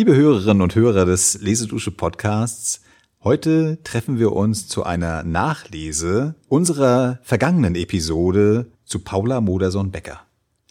Liebe Hörerinnen und Hörer des Lesedusche Podcasts, heute treffen wir uns zu einer Nachlese unserer vergangenen Episode zu Paula Modersohn-Becker.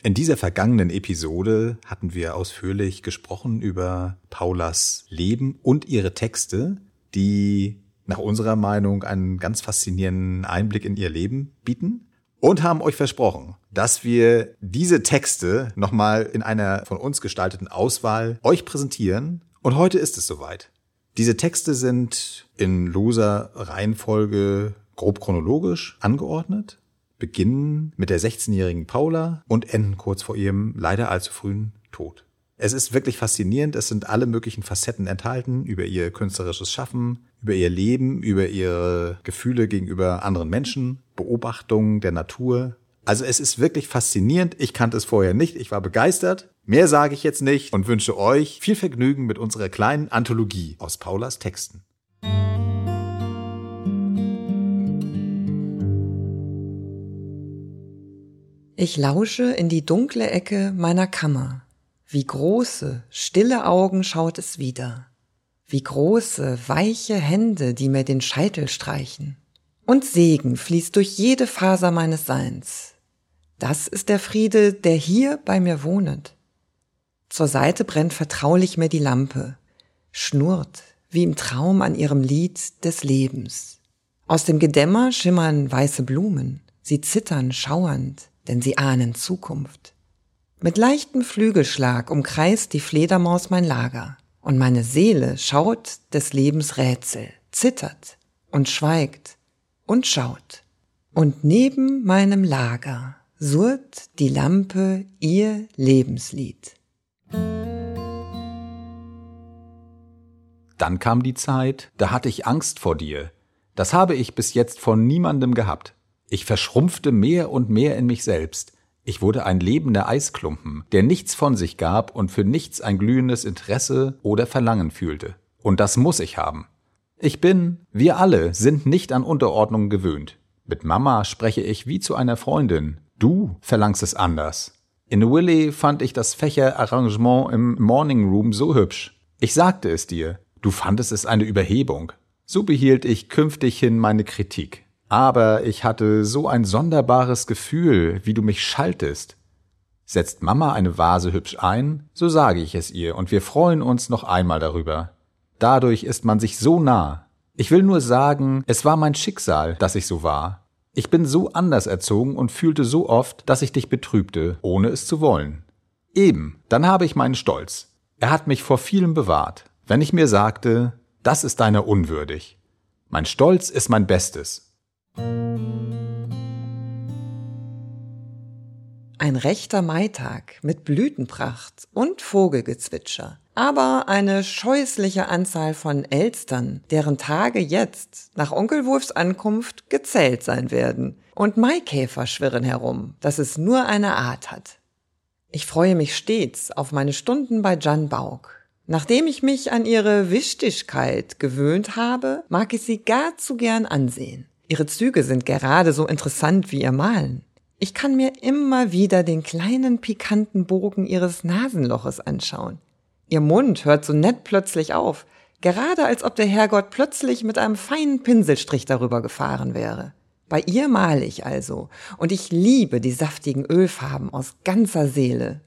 In dieser vergangenen Episode hatten wir ausführlich gesprochen über Paulas Leben und ihre Texte, die nach unserer Meinung einen ganz faszinierenden Einblick in ihr Leben bieten und haben euch versprochen, dass wir diese Texte nochmal in einer von uns gestalteten Auswahl euch präsentieren. Und heute ist es soweit. Diese Texte sind in loser Reihenfolge grob chronologisch angeordnet, beginnen mit der 16-jährigen Paula und enden kurz vor ihrem leider allzu frühen Tod. Es ist wirklich faszinierend. Es sind alle möglichen Facetten enthalten über ihr künstlerisches Schaffen, über ihr Leben, über ihre Gefühle gegenüber anderen Menschen, Beobachtungen der Natur. Also es ist wirklich faszinierend. Ich kannte es vorher nicht. Ich war begeistert. Mehr sage ich jetzt nicht und wünsche euch viel Vergnügen mit unserer kleinen Anthologie aus Paulas Texten. Ich lausche in die dunkle Ecke meiner Kammer wie große, stille Augen schaut es wieder. Wie große, weiche Hände, die mir den Scheitel streichen. Und Segen fließt durch jede Faser meines Seins. Das ist der Friede, der hier bei mir wohnet. Zur Seite brennt vertraulich mir die Lampe, schnurrt wie im Traum an ihrem Lied des Lebens. Aus dem Gedämmer schimmern weiße Blumen, sie zittern schauernd, denn sie ahnen Zukunft. Mit leichtem Flügelschlag umkreist die Fledermaus mein Lager, und meine Seele schaut des Lebens Rätsel, zittert und schweigt und schaut. Und neben meinem Lager surrt die Lampe ihr Lebenslied. Dann kam die Zeit, da hatte ich Angst vor dir. Das habe ich bis jetzt von niemandem gehabt. Ich verschrumpfte mehr und mehr in mich selbst. Ich wurde ein lebender Eisklumpen, der nichts von sich gab und für nichts ein glühendes Interesse oder Verlangen fühlte. Und das muss ich haben. Ich bin, wir alle, sind nicht an Unterordnung gewöhnt. Mit Mama spreche ich wie zu einer Freundin. Du verlangst es anders. In Willy fand ich das Fächerarrangement im Morning Room so hübsch. Ich sagte es dir. Du fandest es eine Überhebung. So behielt ich künftig hin meine Kritik. Aber ich hatte so ein sonderbares Gefühl, wie du mich schaltest. Setzt Mama eine Vase hübsch ein, so sage ich es ihr, und wir freuen uns noch einmal darüber. Dadurch ist man sich so nah. Ich will nur sagen, es war mein Schicksal, dass ich so war. Ich bin so anders erzogen und fühlte so oft, dass ich dich betrübte, ohne es zu wollen. Eben, dann habe ich meinen Stolz. Er hat mich vor vielem bewahrt. Wenn ich mir sagte, das ist deiner unwürdig. Mein Stolz ist mein Bestes. Ein rechter Maitag mit Blütenpracht und Vogelgezwitscher, aber eine scheußliche Anzahl von Elstern, deren Tage jetzt, nach Onkel Wulfs Ankunft, gezählt sein werden. Und Maikäfer schwirren herum, dass es nur eine Art hat. Ich freue mich stets auf meine Stunden bei Jan Bauk. Nachdem ich mich an ihre Wichtigkeit gewöhnt habe, mag ich sie gar zu gern ansehen. Ihre Züge sind gerade so interessant wie ihr Malen. Ich kann mir immer wieder den kleinen pikanten Bogen ihres Nasenloches anschauen. Ihr Mund hört so nett plötzlich auf, gerade als ob der Herrgott plötzlich mit einem feinen Pinselstrich darüber gefahren wäre. Bei ihr male ich also, und ich liebe die saftigen Ölfarben aus ganzer Seele.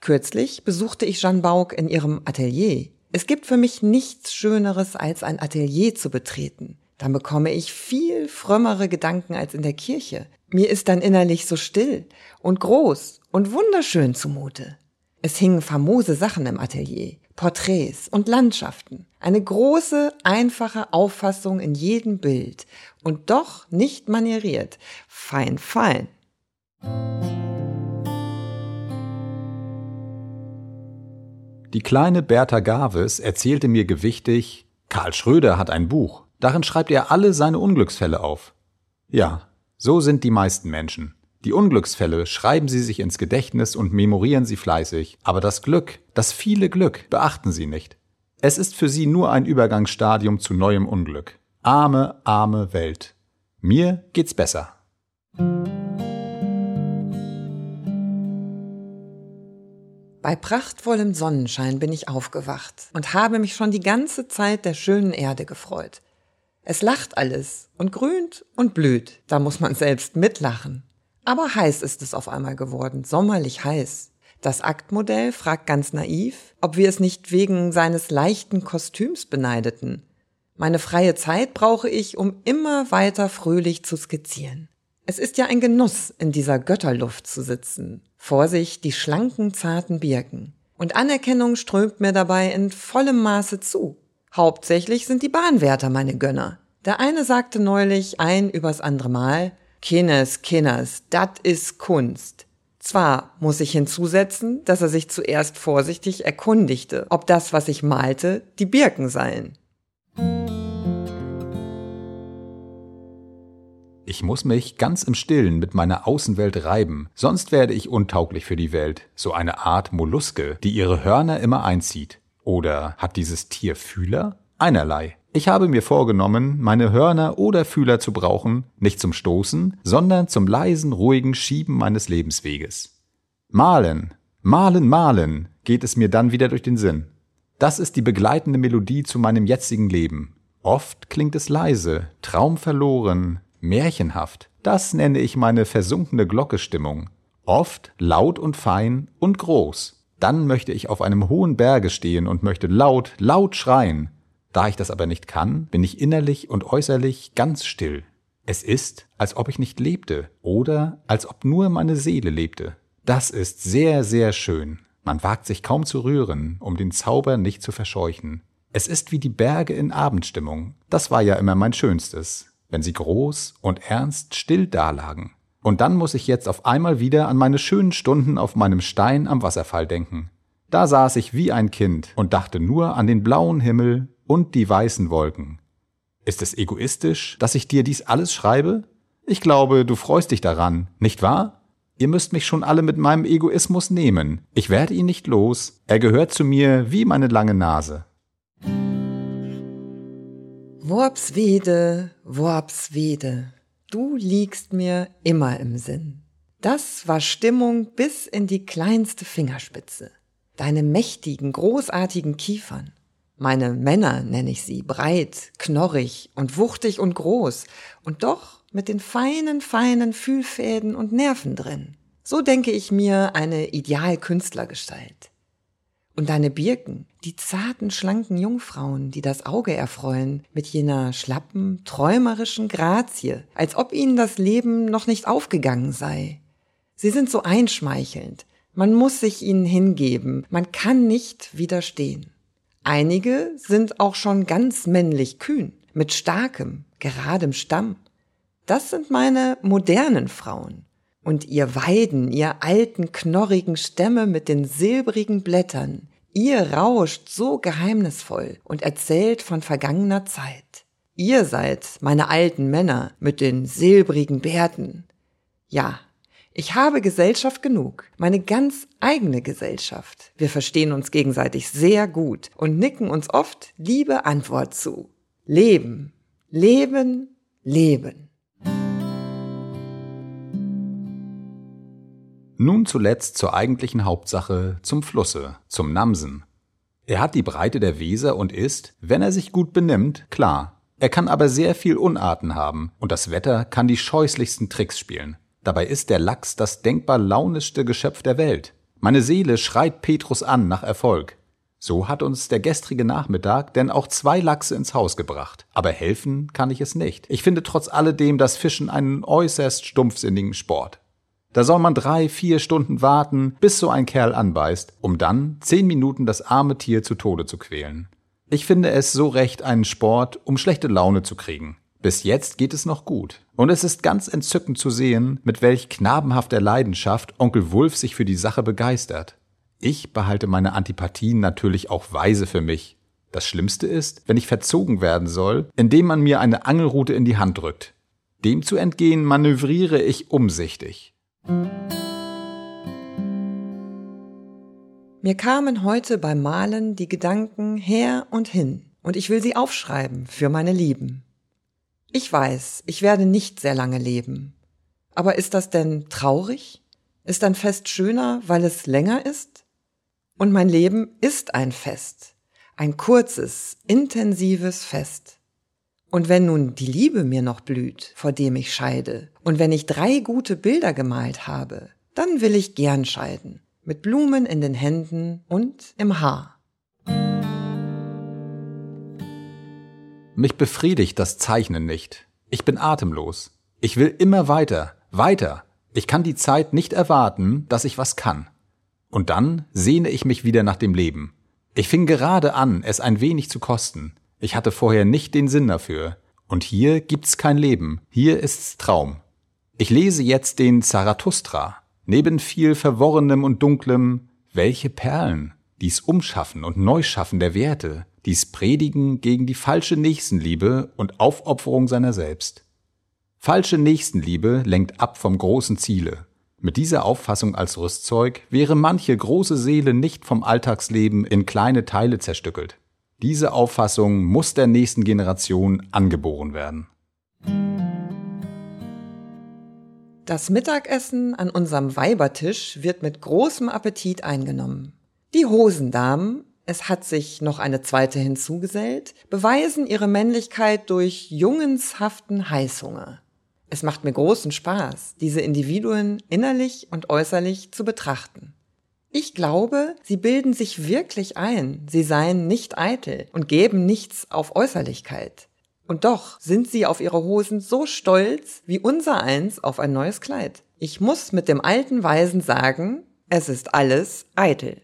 Kürzlich besuchte ich Jeanne Bauk in ihrem Atelier. Es gibt für mich nichts Schöneres, als ein Atelier zu betreten dann bekomme ich viel frömmere Gedanken als in der Kirche. Mir ist dann innerlich so still und groß und wunderschön zumute. Es hingen famose Sachen im Atelier, Porträts und Landschaften, eine große, einfache Auffassung in jedem Bild und doch nicht manieriert, fein, fein. Die kleine Bertha Gaves erzählte mir gewichtig, Karl Schröder hat ein Buch. Darin schreibt er alle seine Unglücksfälle auf. Ja, so sind die meisten Menschen. Die Unglücksfälle schreiben sie sich ins Gedächtnis und memorieren sie fleißig, aber das Glück, das viele Glück, beachten sie nicht. Es ist für sie nur ein Übergangsstadium zu neuem Unglück. Arme, arme Welt. Mir geht's besser. Bei prachtvollem Sonnenschein bin ich aufgewacht und habe mich schon die ganze Zeit der schönen Erde gefreut. Es lacht alles und grünt und blüht, da muss man selbst mitlachen. Aber heiß ist es auf einmal geworden, sommerlich heiß. Das Aktmodell fragt ganz naiv, ob wir es nicht wegen seines leichten Kostüms beneideten. Meine freie Zeit brauche ich, um immer weiter fröhlich zu skizzieren. Es ist ja ein Genuss, in dieser Götterluft zu sitzen. Vor sich die schlanken, zarten Birken. Und Anerkennung strömt mir dabei in vollem Maße zu. Hauptsächlich sind die Bahnwärter meine Gönner. Der eine sagte neulich ein übers andere Mal, Kinners, Kinners, dat is Kunst. Zwar muss ich hinzusetzen, dass er sich zuerst vorsichtig erkundigte, ob das, was ich malte, die Birken seien. Ich muss mich ganz im Stillen mit meiner Außenwelt reiben, sonst werde ich untauglich für die Welt, so eine Art Molluske, die ihre Hörner immer einzieht. Oder hat dieses Tier Fühler? Einerlei. Ich habe mir vorgenommen, meine Hörner oder Fühler zu brauchen, nicht zum Stoßen, sondern zum leisen, ruhigen Schieben meines Lebensweges. Malen, malen, malen, geht es mir dann wieder durch den Sinn. Das ist die begleitende Melodie zu meinem jetzigen Leben. Oft klingt es leise, traumverloren, märchenhaft. Das nenne ich meine versunkene Glockestimmung. Oft laut und fein und groß. Dann möchte ich auf einem hohen Berge stehen und möchte laut, laut schreien. Da ich das aber nicht kann, bin ich innerlich und äußerlich ganz still. Es ist, als ob ich nicht lebte oder als ob nur meine Seele lebte. Das ist sehr, sehr schön. Man wagt sich kaum zu rühren, um den Zauber nicht zu verscheuchen. Es ist wie die Berge in Abendstimmung. Das war ja immer mein Schönstes wenn sie groß und ernst still dalagen. Und dann muss ich jetzt auf einmal wieder an meine schönen Stunden auf meinem Stein am Wasserfall denken. Da saß ich wie ein Kind und dachte nur an den blauen Himmel und die weißen Wolken. Ist es egoistisch, dass ich dir dies alles schreibe? Ich glaube, du freust dich daran, nicht wahr? Ihr müsst mich schon alle mit meinem Egoismus nehmen. Ich werde ihn nicht los. Er gehört zu mir wie meine lange Nase. Worpswede, Worpswede, du liegst mir immer im Sinn. Das war Stimmung bis in die kleinste Fingerspitze. Deine mächtigen, großartigen Kiefern. Meine Männer nenne ich sie, breit, knorrig und wuchtig und groß und doch mit den feinen, feinen Fühlfäden und Nerven drin. So denke ich mir eine Idealkünstlergestalt. Und deine Birken, die zarten, schlanken Jungfrauen, die das Auge erfreuen, mit jener schlappen, träumerischen Grazie, als ob ihnen das Leben noch nicht aufgegangen sei. Sie sind so einschmeichelnd, man muss sich ihnen hingeben, man kann nicht widerstehen. Einige sind auch schon ganz männlich kühn, mit starkem, geradem Stamm. Das sind meine modernen Frauen, und ihr Weiden, ihr alten, knorrigen Stämme mit den silbrigen Blättern, ihr rauscht so geheimnisvoll und erzählt von vergangener Zeit. Ihr seid meine alten Männer mit den silbrigen Bärten. Ja, ich habe Gesellschaft genug, meine ganz eigene Gesellschaft. Wir verstehen uns gegenseitig sehr gut und nicken uns oft liebe Antwort zu. Leben, leben, leben. Nun zuletzt zur eigentlichen Hauptsache, zum Flusse, zum Namsen. Er hat die Breite der Weser und ist, wenn er sich gut benimmt, klar. Er kann aber sehr viel Unarten haben und das Wetter kann die scheußlichsten Tricks spielen. Dabei ist der Lachs das denkbar launischste Geschöpf der Welt. Meine Seele schreit Petrus an nach Erfolg. So hat uns der gestrige Nachmittag denn auch zwei Lachse ins Haus gebracht. Aber helfen kann ich es nicht. Ich finde trotz alledem das Fischen einen äußerst stumpfsinnigen Sport. Da soll man drei, vier Stunden warten, bis so ein Kerl anbeißt, um dann zehn Minuten das arme Tier zu Tode zu quälen. Ich finde es so recht einen Sport, um schlechte Laune zu kriegen. Bis jetzt geht es noch gut. Und es ist ganz entzückend zu sehen, mit welch knabenhafter Leidenschaft Onkel Wulf sich für die Sache begeistert. Ich behalte meine Antipathien natürlich auch weise für mich. Das Schlimmste ist, wenn ich verzogen werden soll, indem man mir eine Angelrute in die Hand drückt. Dem zu entgehen manövriere ich umsichtig. Mir kamen heute beim Malen die Gedanken her und hin, und ich will sie aufschreiben für meine Lieben. Ich weiß, ich werde nicht sehr lange leben. Aber ist das denn traurig? Ist ein Fest schöner, weil es länger ist? Und mein Leben ist ein Fest. Ein kurzes, intensives Fest. Und wenn nun die Liebe mir noch blüht, vor dem ich scheide, und wenn ich drei gute Bilder gemalt habe, dann will ich gern scheiden, mit Blumen in den Händen und im Haar. Mich befriedigt das Zeichnen nicht. Ich bin atemlos. Ich will immer weiter, weiter. Ich kann die Zeit nicht erwarten, dass ich was kann. Und dann sehne ich mich wieder nach dem Leben. Ich fing gerade an, es ein wenig zu kosten. Ich hatte vorher nicht den Sinn dafür. Und hier gibt's kein Leben. Hier ist's Traum. Ich lese jetzt den Zarathustra. Neben viel Verworrenem und Dunklem, welche Perlen, dies Umschaffen und Neuschaffen der Werte, dies Predigen gegen die falsche Nächstenliebe und Aufopferung seiner selbst. Falsche Nächstenliebe lenkt ab vom großen Ziele. Mit dieser Auffassung als Rüstzeug wäre manche große Seele nicht vom Alltagsleben in kleine Teile zerstückelt. Diese Auffassung muss der nächsten Generation angeboren werden. Das Mittagessen an unserem Weibertisch wird mit großem Appetit eingenommen. Die Hosendamen, es hat sich noch eine zweite hinzugesellt, beweisen ihre Männlichkeit durch jungenshaften Heißhunger. Es macht mir großen Spaß, diese Individuen innerlich und äußerlich zu betrachten. Ich glaube, sie bilden sich wirklich ein, sie seien nicht eitel und geben nichts auf Äußerlichkeit. Und doch sind sie auf ihre Hosen so stolz wie unser eins auf ein neues Kleid. Ich muss mit dem alten Weisen sagen, es ist alles eitel.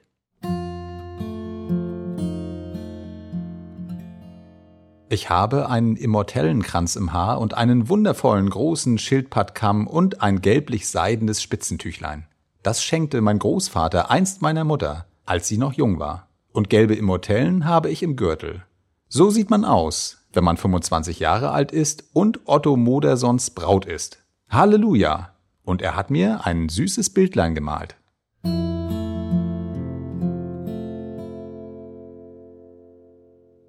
Ich habe einen Immortellenkranz im Haar und einen wundervollen großen Schildpattkamm und ein gelblich-seidenes Spitzentüchlein. Das schenkte mein Großvater einst meiner Mutter, als sie noch jung war. Und gelbe Immortellen habe ich im Gürtel. So sieht man aus, wenn man 25 Jahre alt ist und Otto Modersons Braut ist. Halleluja! Und er hat mir ein süßes Bildlein gemalt.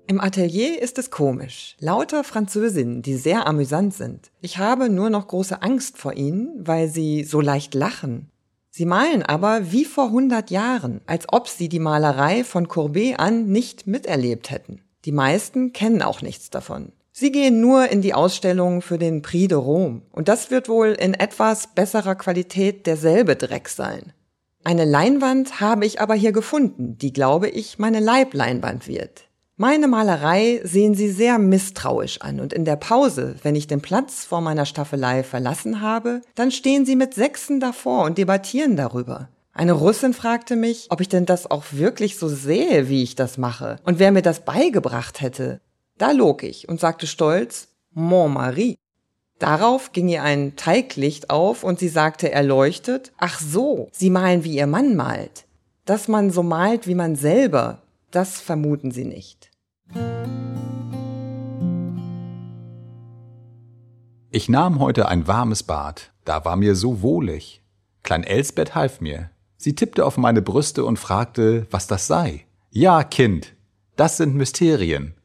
Im Atelier ist es komisch. Lauter Französinnen, die sehr amüsant sind. Ich habe nur noch große Angst vor ihnen, weil sie so leicht lachen. Sie malen aber wie vor hundert Jahren, als ob sie die Malerei von Courbet an nicht miterlebt hätten. Die meisten kennen auch nichts davon. Sie gehen nur in die Ausstellung für den Prix de Rome. Und das wird wohl in etwas besserer Qualität derselbe Dreck sein. Eine Leinwand habe ich aber hier gefunden, die glaube ich meine Leibleinwand wird. Meine Malerei sehen Sie sehr misstrauisch an und in der Pause, wenn ich den Platz vor meiner Staffelei verlassen habe, dann stehen Sie mit Sechsen davor und debattieren darüber. Eine Russin fragte mich, ob ich denn das auch wirklich so sehe, wie ich das mache und wer mir das beigebracht hätte. Da log ich und sagte stolz, Mon Marie. Darauf ging ihr ein Teiglicht auf und sie sagte erleuchtet, ach so, Sie malen wie Ihr Mann malt. Dass man so malt wie man selber, das vermuten Sie nicht. Ich nahm heute ein warmes Bad, da war mir so wohlig. Klein Elsbeth half mir. Sie tippte auf meine Brüste und fragte, was das sei. Ja, Kind, das sind Mysterien.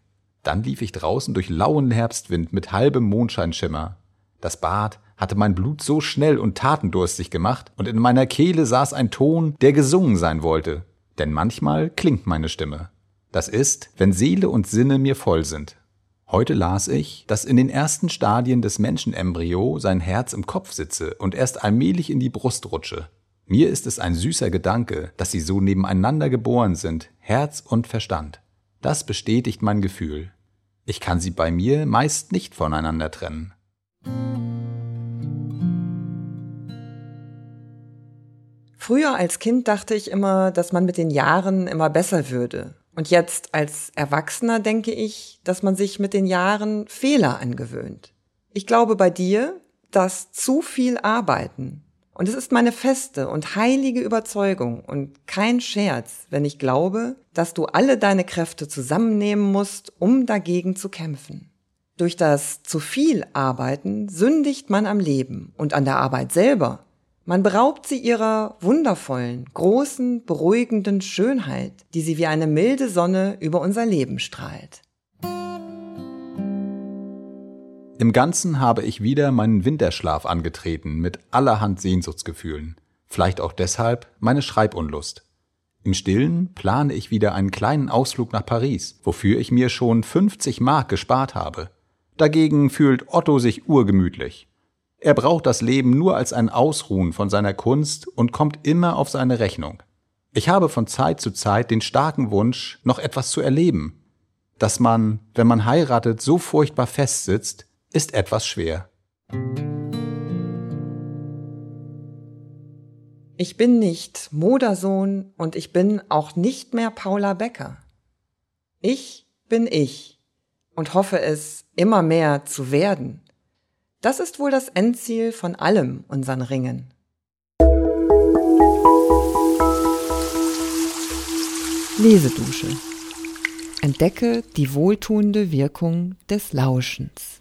Dann lief ich draußen durch lauen Herbstwind mit halbem Mondscheinschimmer. Das Bad hatte mein Blut so schnell und tatendurstig gemacht, und in meiner Kehle saß ein Ton, der gesungen sein wollte. Denn manchmal klingt meine Stimme. Das ist, wenn Seele und Sinne mir voll sind. Heute las ich, dass in den ersten Stadien des Menschenembryo sein Herz im Kopf sitze und erst allmählich in die Brust rutsche. Mir ist es ein süßer Gedanke, dass sie so nebeneinander geboren sind, Herz und Verstand. Das bestätigt mein Gefühl. Ich kann sie bei mir meist nicht voneinander trennen. Früher als Kind dachte ich immer, dass man mit den Jahren immer besser würde. Und jetzt als Erwachsener denke ich, dass man sich mit den Jahren Fehler angewöhnt. Ich glaube bei dir, dass zu viel arbeiten. Und es ist meine feste und heilige Überzeugung und kein Scherz, wenn ich glaube, dass du alle deine Kräfte zusammennehmen musst, um dagegen zu kämpfen. Durch das zu viel Arbeiten sündigt man am Leben und an der Arbeit selber man beraubt sie ihrer wundervollen, großen, beruhigenden Schönheit, die sie wie eine milde Sonne über unser Leben strahlt. Im Ganzen habe ich wieder meinen Winterschlaf angetreten mit allerhand Sehnsuchtsgefühlen. Vielleicht auch deshalb meine Schreibunlust. Im Stillen plane ich wieder einen kleinen Ausflug nach Paris, wofür ich mir schon 50 Mark gespart habe. Dagegen fühlt Otto sich urgemütlich. Er braucht das Leben nur als ein Ausruhen von seiner Kunst und kommt immer auf seine Rechnung. Ich habe von Zeit zu Zeit den starken Wunsch, noch etwas zu erleben. Dass man, wenn man heiratet, so furchtbar festsitzt, ist etwas schwer. Ich bin nicht Modersohn und ich bin auch nicht mehr Paula Becker. Ich bin ich und hoffe es immer mehr zu werden. Das ist wohl das Endziel von allem unseren Ringen. Lesedusche. Entdecke die wohltuende Wirkung des Lauschens.